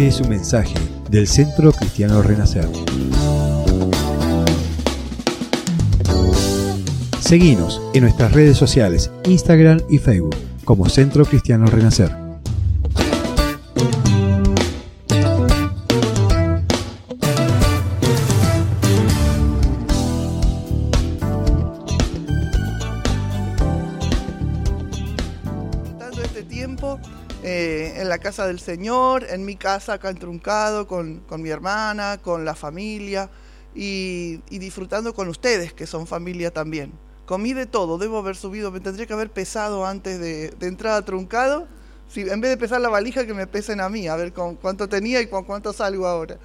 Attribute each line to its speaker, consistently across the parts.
Speaker 1: Este es un mensaje del Centro Cristiano Renacer. Seguimos en nuestras redes sociales, Instagram y Facebook, como Centro Cristiano Renacer.
Speaker 2: este tiempo eh, en la casa del Señor, en mi casa acá en Truncado, con, con mi hermana, con la familia y, y disfrutando con ustedes, que son familia también. Comí de todo, debo haber subido, me tendría que haber pesado antes de, de entrar a Truncado. Si, en vez de pesar la valija, que me pesen a mí, a ver con cuánto tenía y con cuánto salgo ahora.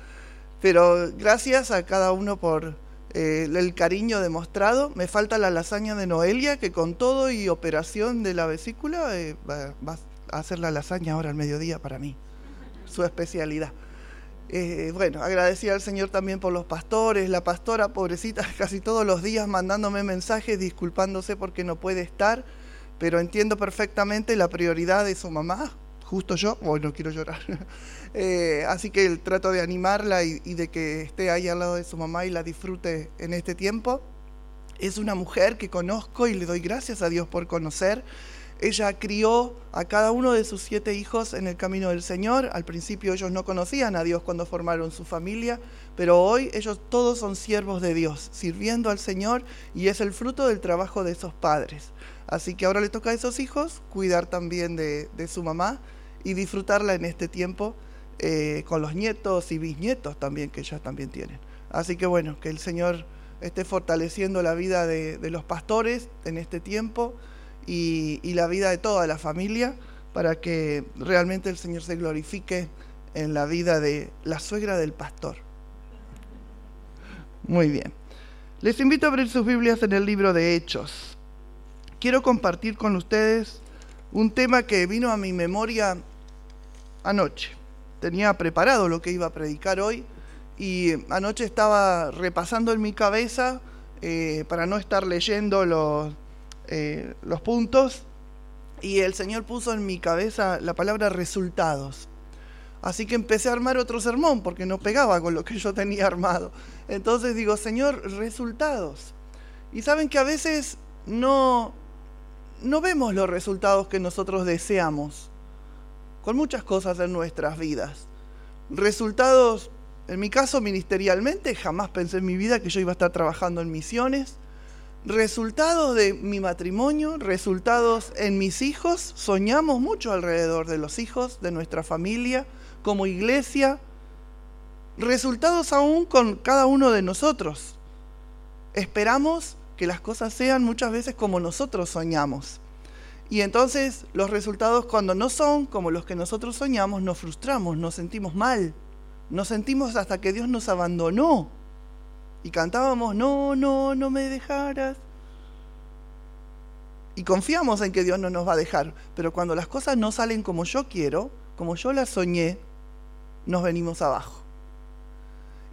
Speaker 2: Pero gracias a cada uno por eh, el cariño demostrado. Me falta la lasaña de Noelia, que con todo y operación de la vesícula eh, va, va hacer la lasaña ahora al mediodía para mí. Su especialidad. Eh, bueno, agradecida al Señor también por los pastores, la pastora, pobrecita, casi todos los días mandándome mensajes disculpándose porque no puede estar, pero entiendo perfectamente la prioridad de su mamá, justo yo, hoy no quiero llorar. Eh, así que el trato de animarla y, y de que esté ahí al lado de su mamá y la disfrute en este tiempo. Es una mujer que conozco y le doy gracias a Dios por conocer. Ella crió a cada uno de sus siete hijos en el camino del Señor. Al principio ellos no conocían a Dios cuando formaron su familia, pero hoy ellos todos son siervos de Dios, sirviendo al Señor y es el fruto del trabajo de esos padres. Así que ahora le toca a esos hijos cuidar también de, su mamá y disfrutarla en este tiempo eh, con los nietos y bisnietos también que ya también tienen. Así que bueno, que el Señor esté fortaleciendo la vida de los pastores en este tiempo y, la vida de toda la familia para que realmente el Señor se glorifique en la vida de la suegra del pastor. Muy bien. Les invito a abrir sus Biblias en el libro de Hechos. Quiero compartir con ustedes un tema que vino a mi memoria anoche. Tenía preparado lo que iba a predicar hoy y anoche estaba repasando en mi cabeza eh, para no estar leyendo los, eh, los puntos y el Señor puso en mi cabeza la palabra resultados. Así que empecé a armar otro sermón porque no pegaba con lo que yo tenía armado. Entonces digo, Señor, resultados. Y saben que a veces no, no vemos los resultados que nosotros deseamos con muchas cosas en nuestras vidas. Resultados, en mi caso ministerialmente, jamás pensé en mi vida que yo iba a estar trabajando en misiones. Resultados de mi matrimonio, resultados en mis hijos. Soñamos mucho alrededor de los hijos, de nuestra familia, como iglesia. Resultados aún con cada uno de nosotros. Esperamos que las cosas sean muchas veces como nosotros soñamos. Y entonces los resultados cuando no son como los que nosotros soñamos, nos frustramos, nos sentimos mal. Nos sentimos hasta que Dios nos abandonó. Y cantábamos, no, no, no me dejaras. Y confiamos en que Dios no nos va a dejar. Pero cuando las cosas no salen como yo quiero, como yo las soñé, nos venimos abajo.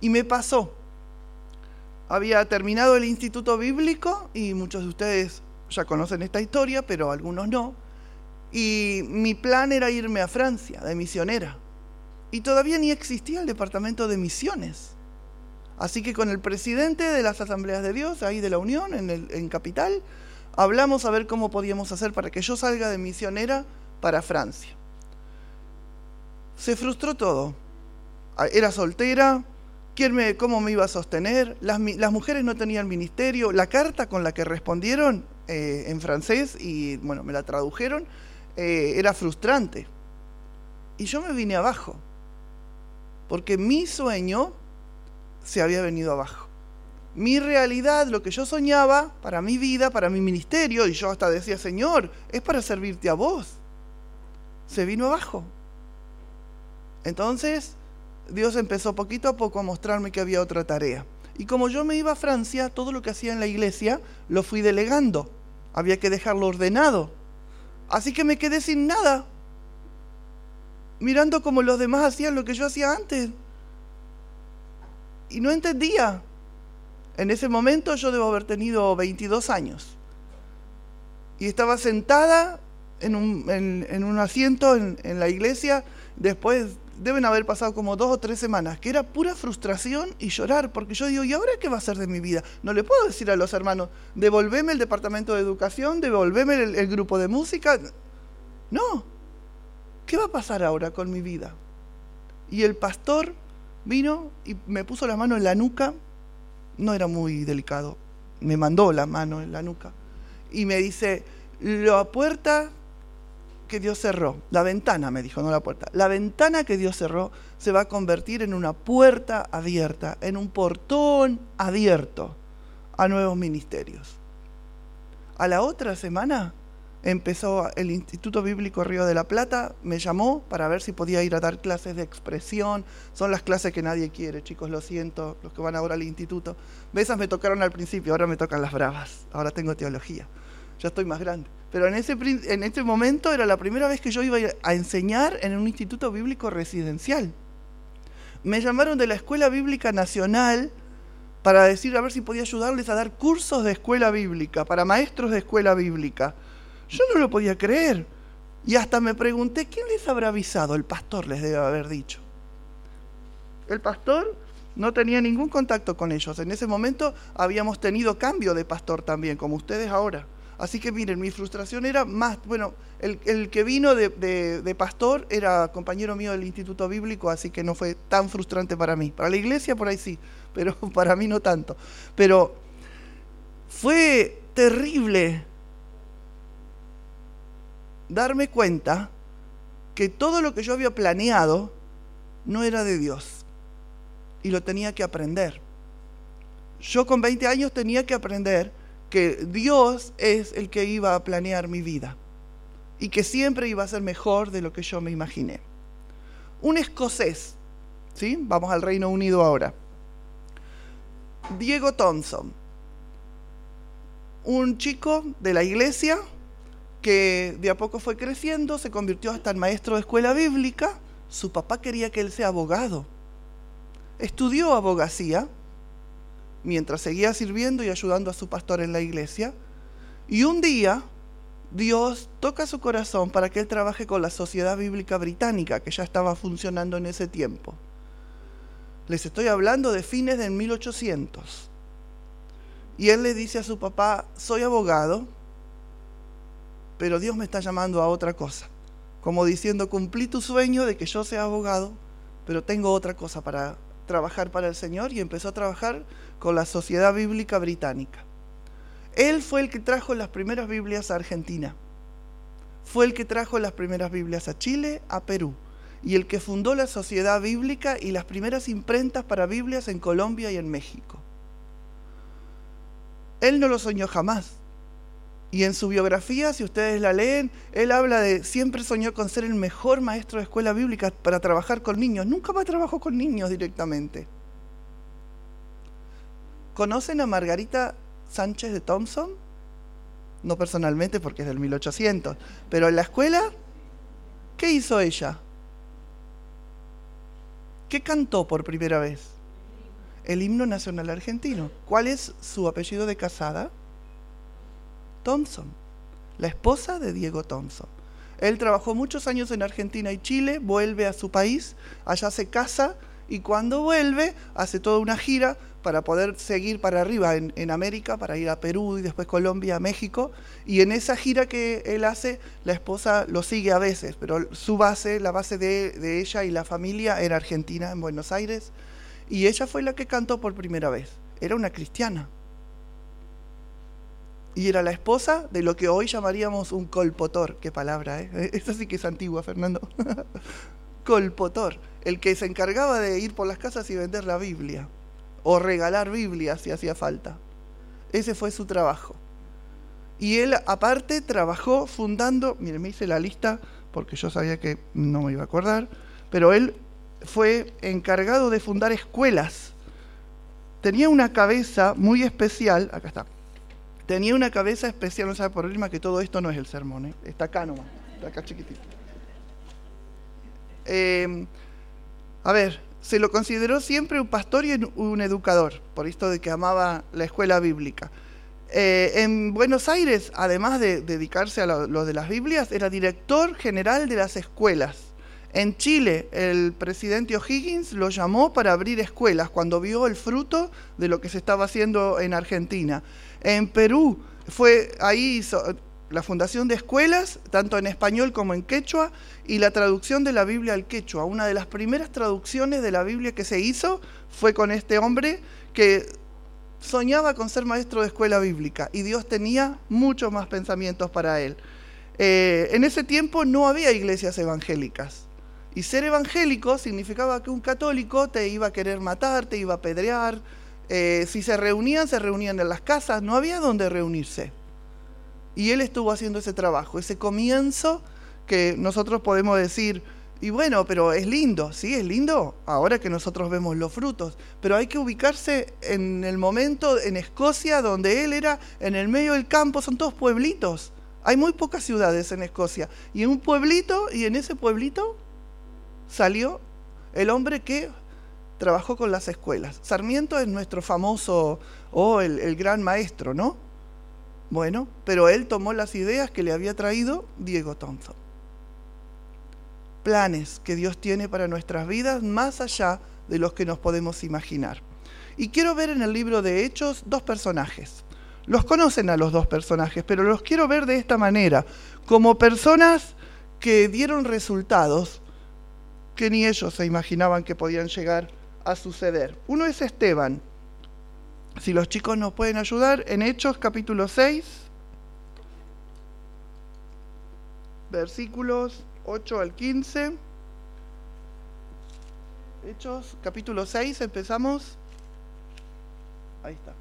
Speaker 2: Y me pasó. Había terminado el instituto bíblico y muchos de ustedes ya conocen esta historia, pero algunos no. Y mi plan era irme a Francia, de misionera. Y todavía ni existía el departamento de misiones. Así que con el presidente de las asambleas de Dios, ahí de la Unión, en, Capital, hablamos a ver cómo podíamos hacer para que yo salga de misionera para Francia. Se frustró todo. Era soltera, ¿quién me, ¿cómo me iba a sostener? Las, las mujeres no tenían ministerio. La carta con la que respondieron eh, en francés y bueno, me la tradujeron, eh, era frustrante. Y yo me vine abajo, porque mi sueño se había venido abajo. Mi realidad, lo que yo soñaba para mi vida, para mi ministerio, y yo hasta decía, Señor, es para servirte a vos, se vino abajo. Entonces, Dios empezó poquito a poco a mostrarme que había otra tarea. Y como yo me iba a Francia, todo lo que hacía en la iglesia lo fui delegando. Había que dejarlo ordenado. Así que me quedé sin nada. Mirando como los demás hacían lo que yo hacía antes. Y no entendía. En ese momento yo debo haber tenido 22 años. Y estaba sentada en un, en, un asiento en, la iglesia. Después deben haber pasado como dos o tres semanas, que era pura frustración y llorar, porque yo digo, ¿y ahora qué va a ser de mi vida? No le puedo decir a los hermanos, devolveme el departamento de educación, devolveme el grupo de música. No, ¿qué va a pasar ahora con mi vida? Y el pastor vino y me puso la mano en la nuca, no era muy delicado, me mandó la mano en la nuca. Y me dice, la puerta que Dios cerró, la ventana, me dijo, no la puerta, la ventana que Dios cerró se va a convertir en una puerta abierta, en un portón abierto a nuevos ministerios. A la otra semana empezó el Instituto Bíblico Río de la Plata, me llamó para ver si podía ir a dar clases de expresión. Son las clases que nadie quiere, chicos, lo siento, los que van ahora al instituto. Esas me tocaron al principio, ahora me tocan las bravas, ahora tengo teología, ya estoy más grande. Pero en ese, en ese momento era la primera vez que yo iba a enseñar en un instituto bíblico residencial. Me llamaron de la Escuela Bíblica Nacional para decir a ver si podía ayudarles a dar cursos de escuela bíblica, para maestros de escuela bíblica. Yo no lo podía creer. Y hasta me pregunté, ¿quién les habrá avisado? El pastor les debe haber dicho. El pastor no tenía ningún contacto con ellos. En ese momento habíamos tenido cambio de pastor también, como ustedes ahora. Así que miren, mi frustración era más, bueno, el, que vino de, pastor era compañero mío del Instituto Bíblico, así que no fue tan frustrante para mí. Para la iglesia por ahí sí, pero para mí no tanto. Pero fue terrible darme cuenta que todo lo que yo había planeado no era de Dios y lo tenía que aprender. Yo con 20 años tenía que aprender que Dios es el que iba a planear mi vida y que siempre iba a ser mejor de lo que yo me imaginé. Un escocés, ¿sí? Vamos al Reino Unido ahora. Diego Thompson, un chico de la iglesia que de a poco fue creciendo, se convirtió hasta en maestro de escuela bíblica. Su papá quería que él sea abogado. Estudió abogacía mientras seguía sirviendo y ayudando a su pastor en la iglesia. Y un día Dios toca su corazón para que él trabaje con la Sociedad Bíblica Británica, que ya estaba funcionando en ese tiempo. Les estoy hablando de fines del 1800. Y él le dice a su papá, soy abogado, pero Dios me está llamando a otra cosa. Como diciendo, cumplí tu sueño de que yo sea abogado, pero tengo otra cosa para trabajar para el Señor y empezó a trabajar con la Sociedad Bíblica Británica. Él fue el que trajo las primeras Biblias a Argentina. Fue el que trajo las primeras Biblias a Chile, a Perú. Y el que fundó la Sociedad Bíblica y las primeras imprentas para Biblias en Colombia y en México. Él no lo soñó jamás. Y en su biografía, si ustedes la leen, él habla de siempre soñó con ser el mejor maestro de escuela bíblica para trabajar con niños. Nunca más trabajó con niños directamente. ¿Conocen a Margarita Sánchez de Thompson? No personalmente porque es del 1800, pero en la escuela, ¿qué hizo ella? ¿Qué cantó por primera vez? El himno nacional argentino. ¿Cuál es su apellido de casada? Thompson, la esposa de Diego Thompson. Él trabajó muchos años en Argentina y Chile, vuelve a su país, allá se casa y cuando vuelve hace toda una gira para poder seguir para arriba en, América, para ir a Perú y después Colombia, México. Y en esa gira que él hace, la esposa lo sigue a veces, pero su base, la base de, de ella y la familia era Argentina, en Buenos Aires. Y ella fue la que cantó por primera vez. Era una cristiana y era la esposa de lo que hoy llamaríamos un colpotor. Qué palabra, ¿eh? Esta sí que es antigua, Fernando. colpotor, el que se encargaba de ir por las casas y vender la Biblia, o regalar Biblia si hacía falta. Ese fue su trabajo. Y él aparte trabajó fundando, miren, me hice la lista porque yo sabía que no me iba a acordar, pero él fue encargado de fundar escuelas. Tenía una cabeza muy especial, acá está, tenía una cabeza especial, no sabe por problema que todo esto no es el sermón, ¿eh? está acá nomás, está acá chiquitito. Eh, a ver, se lo consideró siempre un pastor y un educador, por esto de que amaba la escuela bíblica. Eh, en Buenos Aires, además de dedicarse a lo, de las Biblias, era director general de las escuelas. En Chile, el presidente O'Higgins lo llamó para abrir escuelas cuando vio el fruto de lo que se estaba haciendo en Argentina. En Perú, fue ahí hizo la fundación de escuelas, tanto en español como en quechua, y la traducción de la Biblia al quechua. Una de las primeras traducciones de la Biblia que se hizo fue con este hombre que soñaba con ser maestro de escuela bíblica y Dios tenía muchos más pensamientos para él. Eh, en ese tiempo no había iglesias evangélicas. Y ser evangélico significaba que un católico te iba a querer matar, te iba a pedrear. Eh, si se reunían, se reunían en las casas, no había donde reunirse. Y él estuvo haciendo ese trabajo, ese comienzo que nosotros podemos decir, y bueno, pero es lindo, sí, es lindo, ahora que nosotros vemos los frutos, pero hay que ubicarse en el momento en Escocia, donde él era en el medio del campo, son todos pueblitos. Hay muy pocas ciudades en Escocia. Y en un pueblito, y en ese pueblito salió el hombre que trabajó con las escuelas. Sarmiento es nuestro famoso, o el, gran maestro, ¿no? Bueno, pero él tomó las ideas que le había traído Diego Thompson. Planes que Dios tiene para nuestras vidas más allá de los que nos podemos imaginar. Y quiero ver en el libro de Hechos dos personajes. Los conocen a los dos personajes, pero los quiero ver de esta manera, como personas que dieron resultados que ni ellos se imaginaban que podían llegar a suceder. Uno es Esteban. Si los chicos nos pueden ayudar, en Hechos capítulo 6, versículos 8 al 15. Hechos capítulo 6, empezamos. Ahí está.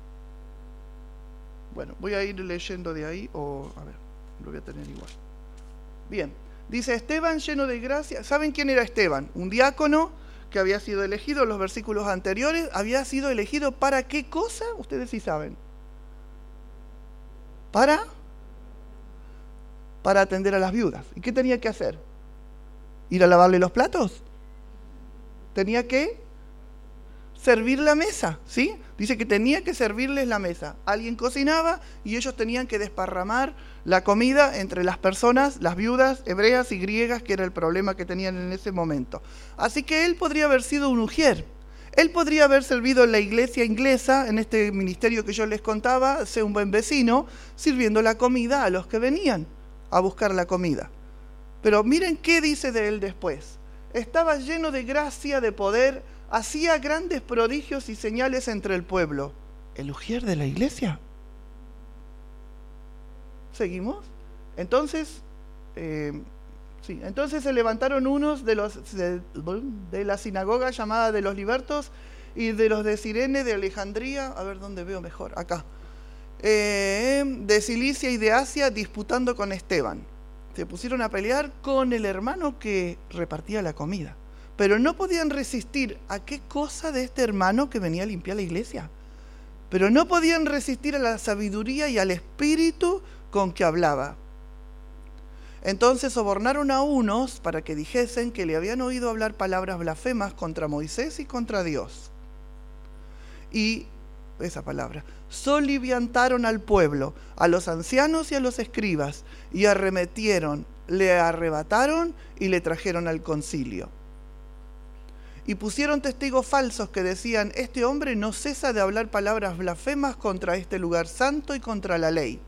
Speaker 2: Bueno, voy a ir leyendo de ahí o, a ver, lo voy a tener igual. Bien, Dice Esteban lleno de gracia. ¿Saben quién era Esteban? Un diácono que había sido elegido en los versículos anteriores. ¿Había sido elegido para qué cosa? Ustedes sí saben. Para para atender a las viudas. ¿Y qué tenía que hacer? ¿Ir a lavarle los platos? Tenía que servir la mesa, ¿sí? Dice que tenía que servirles la mesa. Alguien cocinaba y ellos tenían que desparramar la comida entre las personas, las viudas hebreas y griegas, que era el problema que tenían en ese momento. Así que él podría haber sido un ujier. Él podría haber servido en la iglesia inglesa, en este ministerio que yo les contaba, ser un buen vecino, sirviendo la comida a los que venían a buscar la comida. Pero miren qué dice de él después. Estaba lleno de gracia, de poder, hacía grandes prodigios y señales entre el pueblo. ¿El ujier de la iglesia? ¿Seguimos? Entonces, eh, sí, entonces se levantaron unos de los de, la sinagoga llamada de los libertos y de los de Sirene, de Alejandría, a ver dónde veo mejor, acá, eh, de Cilicia y de Asia, disputando con Esteban. Se pusieron a pelear con el hermano que repartía la comida pero no podían resistir a qué cosa de este hermano que venía a limpiar la iglesia. Pero no podían resistir a la sabiduría y al espíritu con que hablaba. Entonces sobornaron a unos para que dijesen que le habían oído hablar palabras blasfemas contra Moisés y contra Dios. Y esa palabra, soliviantaron al pueblo, a los ancianos y a los escribas, y arremetieron, le arrebataron y le trajeron al concilio y pusieron testigos falsos que decían, este hombre no cesa de hablar palabras blasfemas contra este lugar santo y contra la ley.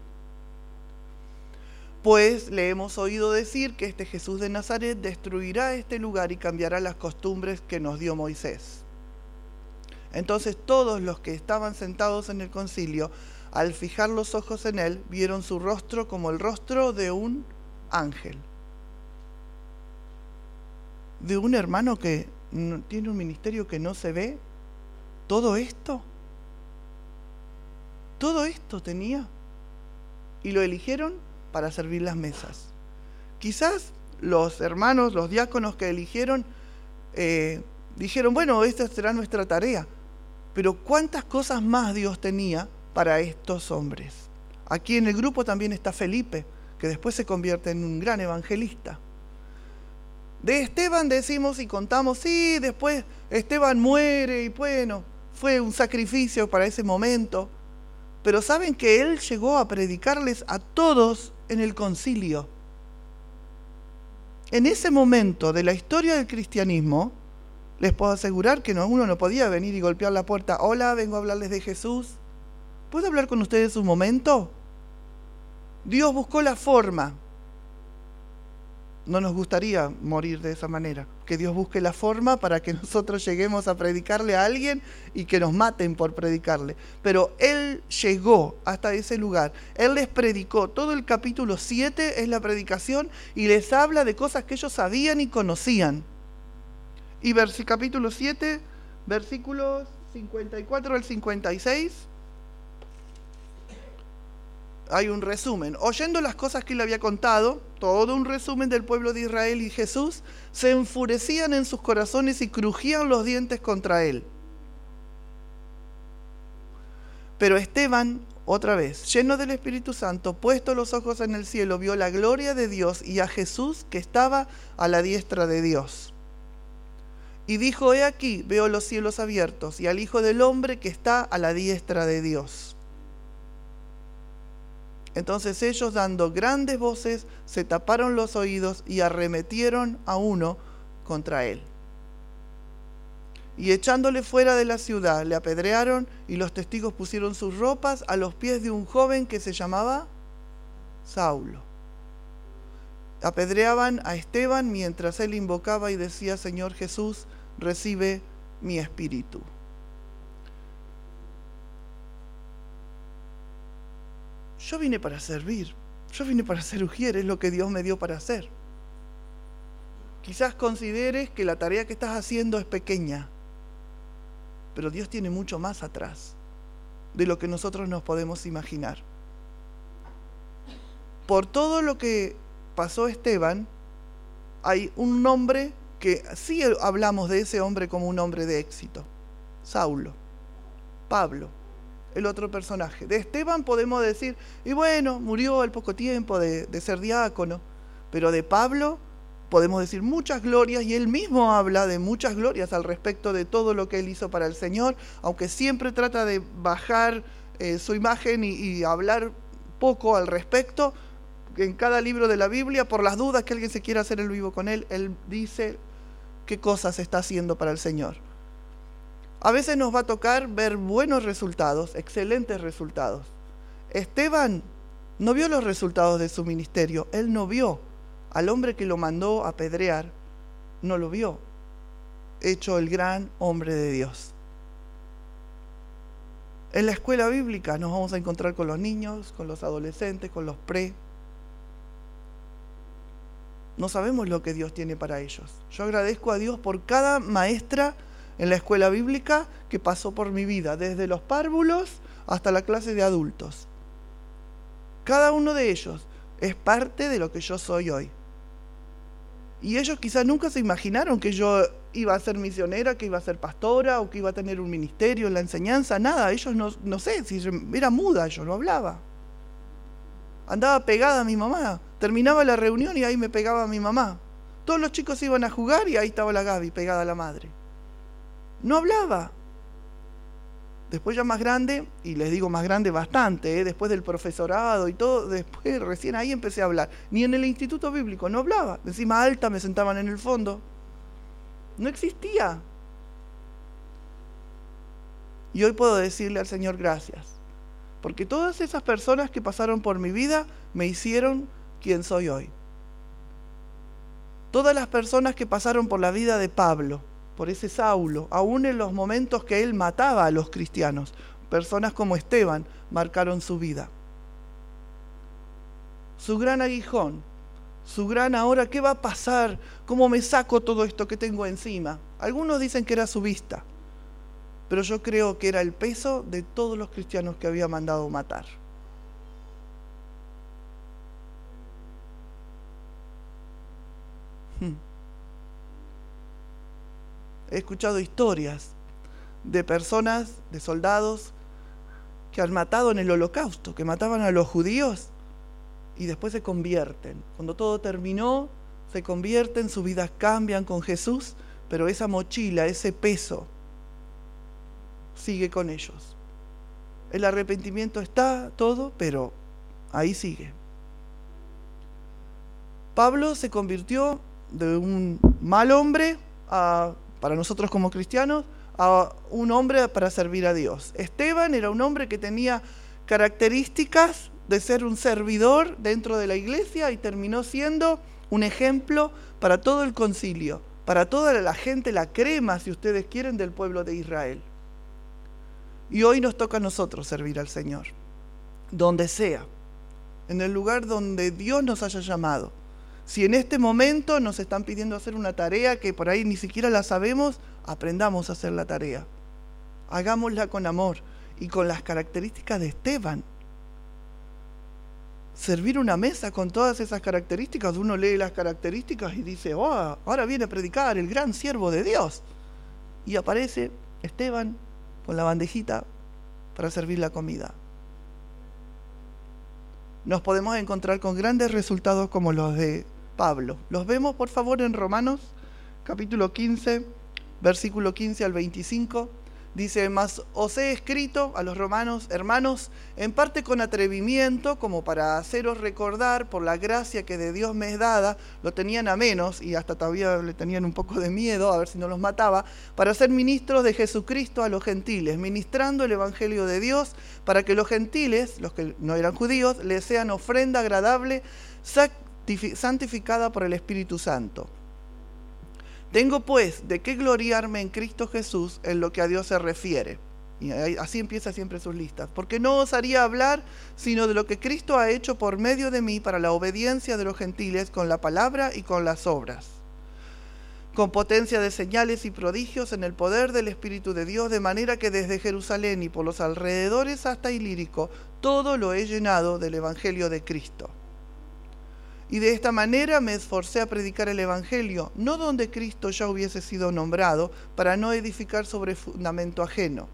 Speaker 2: Pues le hemos oído decir que este Jesús de Nazaret destruirá este lugar y cambiará las costumbres que nos dio Moisés. Entonces todos los que estaban sentados en el concilio, al fijar los ojos en él, vieron su rostro como el rostro de un ángel. De un hermano que tiene un ministerio que no se ve. Todo esto, todo esto tenía. Y lo eligieron para servir las mesas. Quizás los hermanos, los diáconos que eligieron, eh, dijeron, bueno, esta será nuestra tarea. Pero ¿cuántas cosas más Dios tenía para estos hombres? Aquí en el grupo también está Felipe, que después se convierte en un gran evangelista. De Esteban decimos y contamos, sí, después Esteban muere y bueno, fue un sacrificio para ese momento. Pero saben que él llegó a predicarles a todos en el concilio. en ese momento de la historia del cristianismo, les puedo asegurar que no, uno no podía venir y golpear la puerta. Hola, vengo a hablarles de Jesús. ¿Puedo hablar con ustedes un momento? Dios buscó la forma no nos gustaría morir de esa manera. Que Dios busque la forma para que nosotros lleguemos a predicarle a alguien y que nos maten por predicarle. Pero Él llegó hasta ese lugar. Él les predicó. Todo el capítulo 7 es la predicación y les habla de cosas que ellos sabían y conocían. Y capítulo 7, versículos 54 al 56 hay un resumen. Oyendo las cosas que él había contado, todo un resumen del pueblo de Israel y Jesús, se enfurecían en sus corazones y crujían los dientes contra él. Pero Esteban, otra vez, lleno del Espíritu Santo, puesto los ojos en el cielo, vio la gloria de Dios y a Jesús que estaba a la diestra de Dios. Y dijo, he aquí, veo los cielos abiertos y al Hijo del Hombre que está a la diestra de Dios. Entonces ellos, dando grandes voces, se taparon los oídos y arremetieron a uno contra él. Y echándole fuera de la ciudad, le apedrearon y los testigos pusieron sus ropas a los pies de un joven que se llamaba Saulo. Apedreaban a Esteban mientras él invocaba y decía, Señor Jesús, recibe mi espíritu. Yo vine para servir. Yo vine para ser ujier, es lo que Dios me dio para hacer. Quizás consideres que la tarea que estás haciendo es pequeña, pero Dios tiene mucho más atrás de lo que nosotros nos podemos imaginar. Por todo lo que pasó Esteban, hay un nombre que sí hablamos de ese hombre como un hombre de éxito, Saulo, Pablo el otro personaje. De Esteban podemos decir, y bueno, murió al poco tiempo de, ser diácono, pero de Pablo podemos decir muchas glorias y él mismo habla de muchas glorias al respecto de todo lo que él hizo para el Señor, aunque siempre trata de bajar eh, su imagen y, y hablar poco al respecto. En cada libro de la Biblia, por las dudas que alguien se quiera hacer el vivo con él, él dice qué cosas está haciendo para el Señor. A veces nos va a tocar ver buenos resultados, excelentes resultados. Esteban no vio los resultados de su ministerio, él no vio al hombre que lo mandó a apedrear, no lo vio, hecho el gran hombre de Dios. En la escuela bíblica nos vamos a encontrar con los niños, con los adolescentes, con los pre. No sabemos lo que Dios tiene para ellos. Yo agradezco a Dios por cada maestra en la escuela bíblica que pasó por mi vida, desde los párvulos hasta la clase de adultos. Cada uno de ellos es parte de lo que yo soy hoy. Y ellos quizás nunca se imaginaron que yo iba a ser misionera, que iba a ser pastora o que iba a tener un ministerio en la enseñanza, nada. Ellos no, no sé, si era muda, yo no hablaba. Andaba pegada a mi mamá. Terminaba la reunión y ahí me pegaba mi mamá. Todos los chicos iban a jugar y ahí estaba la Gaby pegada a la madre. No hablaba. Después ya más grande, y les digo más grande bastante, ¿eh? después del profesorado y todo, después recién ahí empecé a hablar. Ni en el instituto bíblico, no hablaba. Encima alta me sentaban en el fondo. No existía. Y hoy puedo decirle al Señor gracias. Porque todas esas personas que pasaron por mi vida me hicieron quien soy hoy. Todas las personas que pasaron por la vida de Pablo, por ese Saulo, aún en los momentos que él mataba a los cristianos. Personas como Esteban marcaron su vida. Su gran aguijón, su gran ahora, ¿qué va a pasar? ¿Cómo me saco todo esto que tengo encima? Algunos dicen que era su vista, pero yo creo que era el peso de todos los cristianos que había mandado matar. He escuchado historias de personas, de soldados, que han matado en el holocausto, que mataban a los judíos y después se convierten. Cuando todo terminó, se convierten, sus vidas cambian con Jesús, pero esa mochila, ese peso, sigue con ellos. El arrepentimiento está todo, pero ahí sigue. Pablo se convirtió de un mal hombre para nosotros como cristianos a un hombre para servir a Dios. Esteban era un hombre que tenía características de ser un servidor dentro de la iglesia y terminó siendo un ejemplo para todo el concilio, para toda la gente, la crema, si ustedes quieren, del pueblo de Israel. Y hoy nos toca a nosotros servir al Señor, donde sea, en el lugar donde Dios nos haya llamado. Si en este momento nos están pidiendo hacer una tarea que por ahí ni siquiera la sabemos, aprendamos a hacer la tarea. Hagámosla con amor y con las características de Esteban. Servir una mesa con todas esas características, uno lee las características y dice, oh, ahora viene a predicar el gran siervo de Dios. Y aparece Esteban con la bandejita para servir la comida. Nos podemos encontrar con grandes resultados como los de Pablo. Los vemos, por favor, en Romanos capítulo 15, versículo 15 al 25. Dice, mas os he escrito a los romanos, hermanos, en parte con atrevimiento, como para haceros recordar por la gracia que de Dios me es dada, lo tenían a menos y hasta todavía le tenían un poco de miedo a ver si no los mataba, para ser ministros de Jesucristo a los gentiles, ministrando el Evangelio de Dios, para que los gentiles, los que no eran judíos, les sean ofrenda agradable, santificada por el Espíritu Santo tengo pues de qué gloriarme en Cristo Jesús en lo que a Dios se refiere. Y así empieza siempre sus listas. Porque no osaría hablar sino de lo que Cristo ha hecho por medio de mí para la obediencia de los gentiles con la palabra y con las obras. Con potencia de señales y prodigios en el poder del Espíritu de Dios, de manera que desde Jerusalén y por los alrededores hasta Ilírico, todo lo he llenado del Evangelio de Cristo y de esta manera me esforcé a predicar el Evangelio, no donde Cristo ya hubiese sido nombrado, para no edificar sobre fundamento ajeno,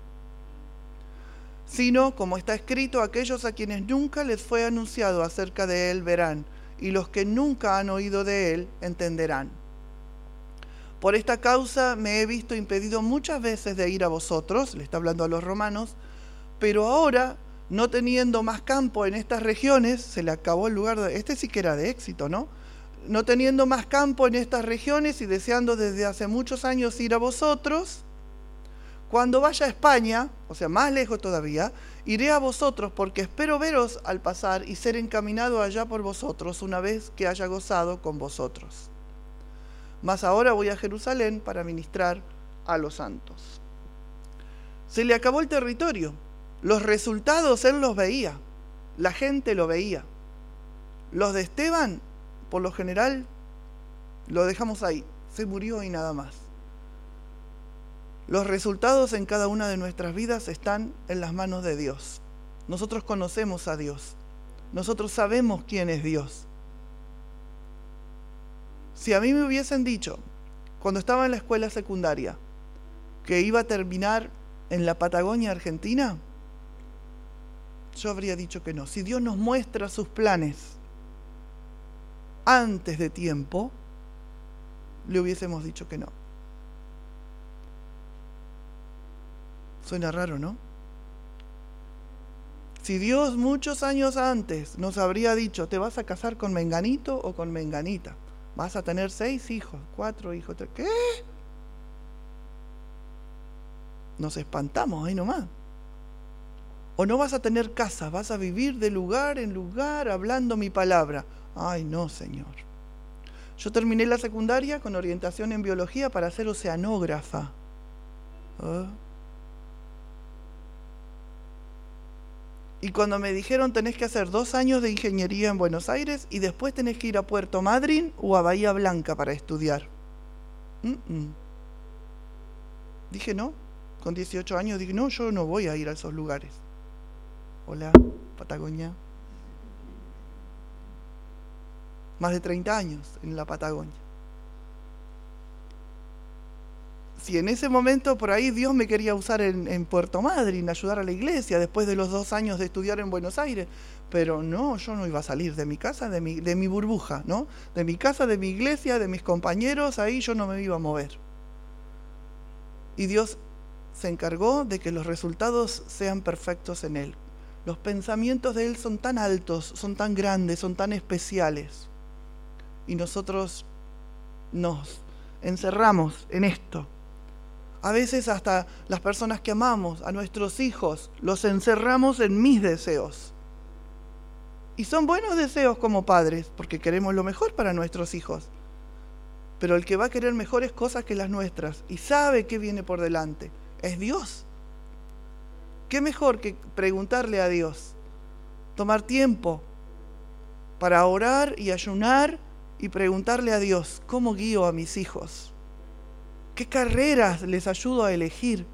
Speaker 2: sino, como está escrito, aquellos a quienes nunca les fue anunciado acerca de Él verán, y los que nunca han oído de Él entenderán. Por esta causa me he visto impedido muchas veces de ir a vosotros, le está hablando a los romanos, pero ahora no teniendo más campo en estas regiones, se le acabó el lugar de... Este sí que era de éxito, ¿no? No teniendo más campo en estas regiones y deseando desde hace muchos años ir a vosotros, cuando vaya a España, o sea, más lejos todavía, iré a vosotros porque espero veros al pasar y ser encaminado allá por vosotros una vez que haya gozado con vosotros. Mas ahora voy a Jerusalén para ministrar a los santos. Se le acabó el territorio, los resultados él los veía, la gente lo veía. Los de Esteban, por lo general, lo dejamos ahí, se murió y nada más. Los resultados en cada una de nuestras vidas están en las manos de Dios. Nosotros conocemos a Dios. Nosotros sabemos quién es Dios. Si a mí me hubiesen dicho, cuando estaba en la escuela secundaria, que iba a terminar en la Patagonia Argentina, yo habría dicho que no. Si Dios nos muestra sus planes antes de tiempo, le hubiésemos dicho que no. Suena raro, ¿no? Si Dios muchos años antes nos habría dicho, te vas a casar con Menganito o con Menganita, vas a tener seis hijos, cuatro hijos, ¿qué? Nos espantamos ahí nomás. O no vas a tener casa, vas a vivir de lugar en lugar hablando mi palabra. Ay, no, Señor. Yo terminé la secundaria con orientación en biología para ser oceanógrafa. ¿Ah? Y cuando me dijeron tenés que hacer dos años de ingeniería en Buenos Aires y después tenés que ir a Puerto Madryn o a Bahía Blanca para estudiar. Dije no, con 18 años dije no, yo no voy a ir a esos lugares. Hola, Patagonia. Más de 30 años en la Patagonia. Si en ese momento por ahí Dios me quería usar en, Puerto Madryn, ayudar a la iglesia, después de los dos años de estudiar en Buenos Aires, pero no, yo no iba a salir de mi casa, de mi, de mi burbuja, ¿no? De mi casa, de mi iglesia, de mis compañeros, ahí yo no me iba a mover. Y Dios se encargó de que los resultados sean perfectos en Él. Los pensamientos de Él son tan altos, son tan grandes, son tan especiales. Y nosotros nos encerramos en esto. A veces hasta las personas que amamos, a nuestros hijos, los encerramos en mis deseos. Y son buenos deseos como padres, porque queremos lo mejor para nuestros hijos. Pero el que va a querer mejores cosas que las nuestras y sabe qué viene por delante es Dios. ¿Qué mejor que preguntarle a Dios? Tomar tiempo para orar y ayunar y preguntarle a Dios, ¿cómo guío a mis hijos? ¿Qué carreras les ayudo a elegir?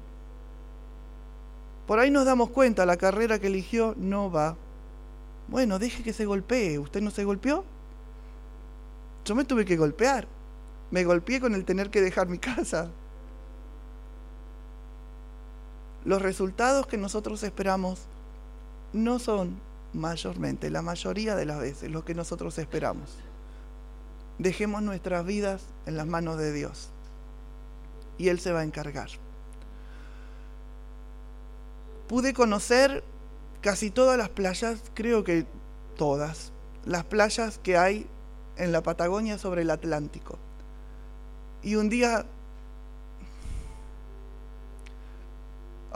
Speaker 2: Por ahí nos damos cuenta, la carrera que eligió no va. Bueno, deje que se golpee. ¿Usted no se golpeó? Yo me tuve que golpear. Me golpeé con el tener que dejar mi casa. Los resultados que nosotros esperamos no son mayormente, la mayoría de las veces, lo que nosotros esperamos. Dejemos nuestras vidas en las manos de Dios y Él se va a encargar. Pude conocer casi todas las playas, creo que todas, las playas que hay en la Patagonia sobre el Atlántico. Y un día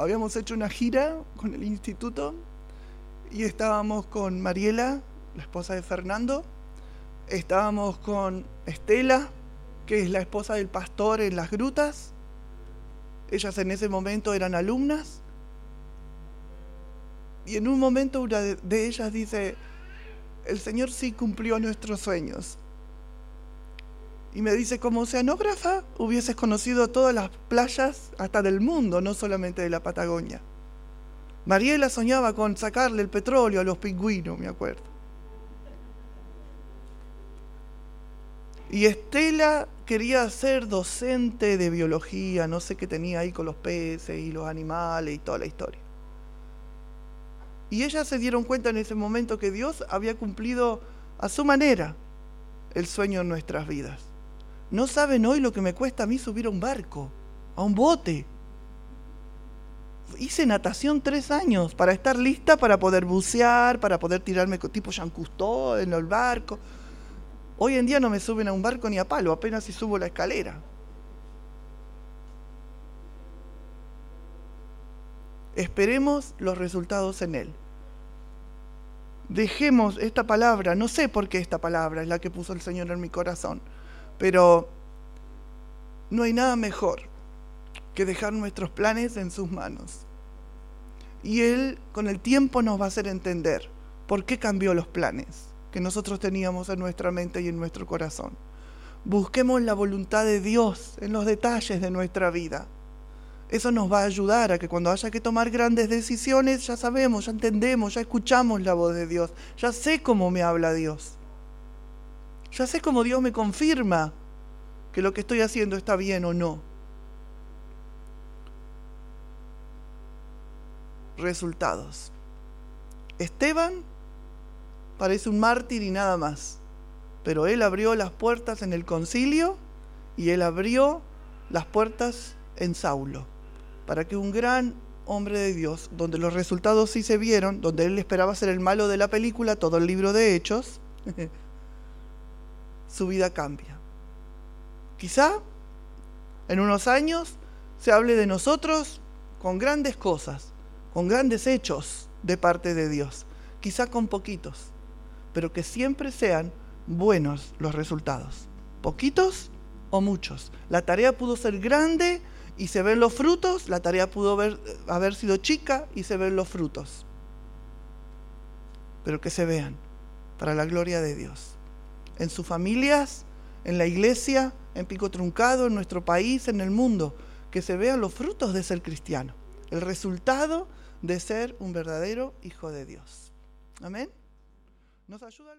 Speaker 2: habíamos hecho una gira con el instituto y estábamos con Mariela, la esposa de Fernando, estábamos con Estela, que es la esposa del pastor en las grutas. Ellas en ese momento eran alumnas. Y en un momento una de ellas dice, el Señor sí cumplió nuestros sueños. Y me dice, como oceanógrafa hubieses conocido todas las playas hasta del mundo, no solamente de la Patagonia. Mariela soñaba con sacarle el petróleo a los pingüinos, me acuerdo. Y Estela quería ser docente de biología, no sé qué tenía ahí con los peces y los animales y toda la historia. Y ellas se dieron cuenta en ese momento que Dios había cumplido a su manera el sueño en nuestras vidas. No saben hoy lo que me cuesta a mí subir a un barco, a un bote. Hice natación tres años para estar lista para poder bucear, para poder tirarme tipo Jean Cousteau en el barco. Hoy en día no me suben a un barco ni a palo, apenas si subo la escalera. Esperemos los resultados en Él. Dejemos esta palabra, no sé por qué esta palabra es la que puso el Señor en mi corazón pero no hay nada mejor que dejar nuestros planes en sus manos. Y Él con el tiempo nos va a hacer entender por qué cambió los planes que nosotros teníamos en nuestra mente y en nuestro corazón. Busquemos la voluntad de Dios en los detalles de nuestra vida. Eso nos va a ayudar a que cuando haya que tomar grandes decisiones, ya sabemos, ya entendemos, ya escuchamos la voz de Dios, ya sé cómo me habla Dios. Ya sé cómo Dios me confirma que lo que estoy haciendo está bien o no. Resultados. Esteban parece un mártir y nada más, pero él abrió las puertas en el concilio y él abrió las puertas en Saulo, para que un gran hombre de Dios, donde los resultados sí se vieron, donde él esperaba ser el malo de la película, todo el libro de hechos, su vida cambia. Quizá en unos años se hable de nosotros con grandes cosas, con grandes hechos de parte de Dios, quizá con poquitos, pero que siempre sean buenos los resultados, poquitos o muchos. La tarea pudo ser grande y se ven los frutos, la tarea pudo haber, haber sido chica y se ven los frutos, pero que se vean para la gloria de Dios en sus familias, en la iglesia, en Pico Truncado, en nuestro país, en el mundo, que se vean los frutos de ser cristiano, el resultado de ser un verdadero hijo de Dios. Amén. ¿Nos ayuda